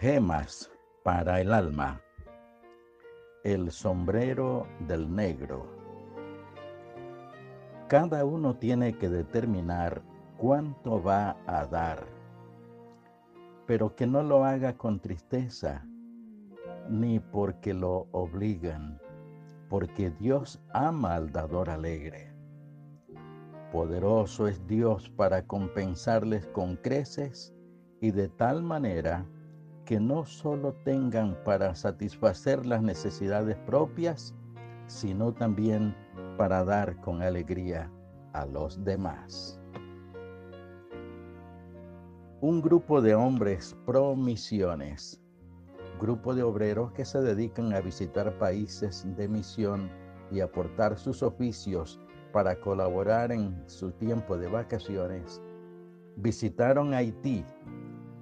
Gemas para el alma. El sombrero del negro. Cada uno tiene que determinar cuánto va a dar, pero que no lo haga con tristeza, ni porque lo obligan, porque Dios ama al dador alegre. Poderoso es Dios para compensarles con creces y de tal manera que no solo tengan para satisfacer las necesidades propias, sino también para dar con alegría a los demás. Un grupo de hombres pro misiones, grupo de obreros que se dedican a visitar países de misión y aportar sus oficios para colaborar en su tiempo de vacaciones, visitaron Haití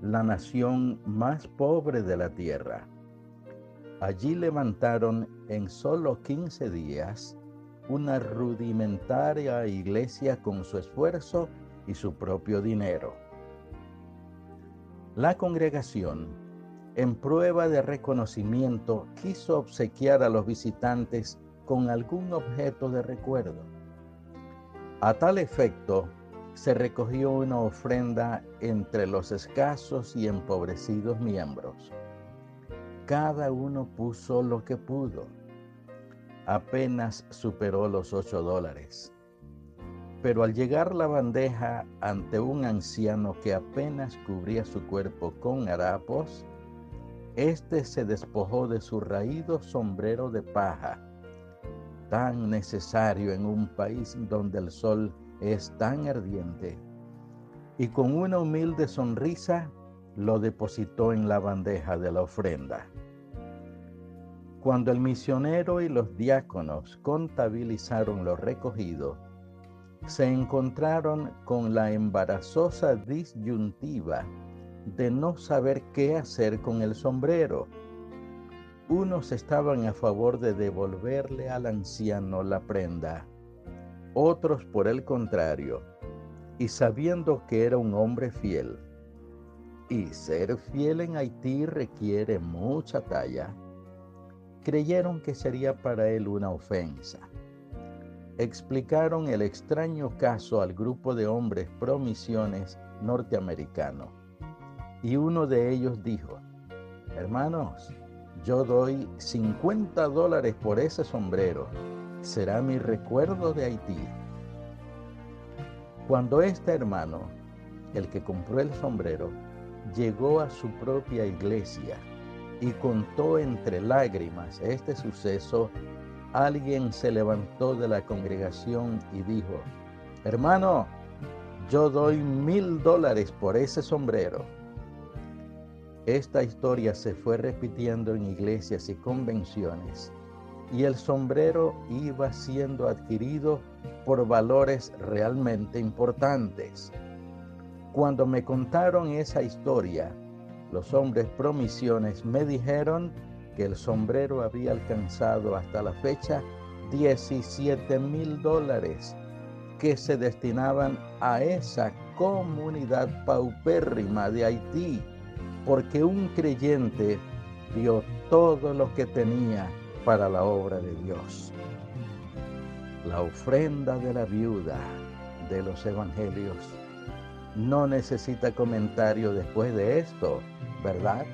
la nación más pobre de la tierra. Allí levantaron en solo 15 días una rudimentaria iglesia con su esfuerzo y su propio dinero. La congregación, en prueba de reconocimiento, quiso obsequiar a los visitantes con algún objeto de recuerdo. A tal efecto, se recogió una ofrenda entre los escasos y empobrecidos miembros. Cada uno puso lo que pudo. Apenas superó los ocho dólares. Pero al llegar la bandeja ante un anciano que apenas cubría su cuerpo con harapos, éste se despojó de su raído sombrero de paja, tan necesario en un país donde el sol es tan ardiente. Y con una humilde sonrisa lo depositó en la bandeja de la ofrenda. Cuando el misionero y los diáconos contabilizaron lo recogido, se encontraron con la embarazosa disyuntiva de no saber qué hacer con el sombrero. Unos estaban a favor de devolverle al anciano la prenda otros por el contrario, y sabiendo que era un hombre fiel, y ser fiel en Haití requiere mucha talla, creyeron que sería para él una ofensa. Explicaron el extraño caso al grupo de hombres promisiones norteamericano, y uno de ellos dijo, hermanos, yo doy 50 dólares por ese sombrero será mi recuerdo de Haití. Cuando este hermano, el que compró el sombrero, llegó a su propia iglesia y contó entre lágrimas este suceso, alguien se levantó de la congregación y dijo, hermano, yo doy mil dólares por ese sombrero. Esta historia se fue repitiendo en iglesias y convenciones y el sombrero iba siendo adquirido por valores realmente importantes. Cuando me contaron esa historia, los hombres promisiones me dijeron que el sombrero había alcanzado hasta la fecha 17 mil dólares que se destinaban a esa comunidad paupérrima de Haití, porque un creyente dio todo lo que tenía para la obra de Dios. La ofrenda de la viuda de los evangelios no necesita comentario después de esto, ¿verdad?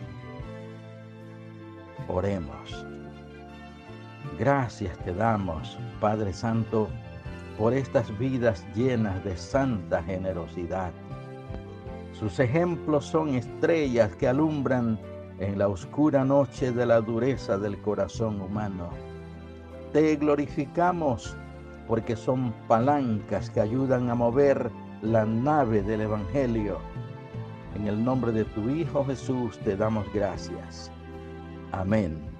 Oremos. Gracias te damos, Padre Santo, por estas vidas llenas de santa generosidad. Sus ejemplos son estrellas que alumbran en la oscura noche de la dureza del corazón humano. Te glorificamos porque son palancas que ayudan a mover la nave del Evangelio. En el nombre de tu Hijo Jesús te damos gracias. Amén.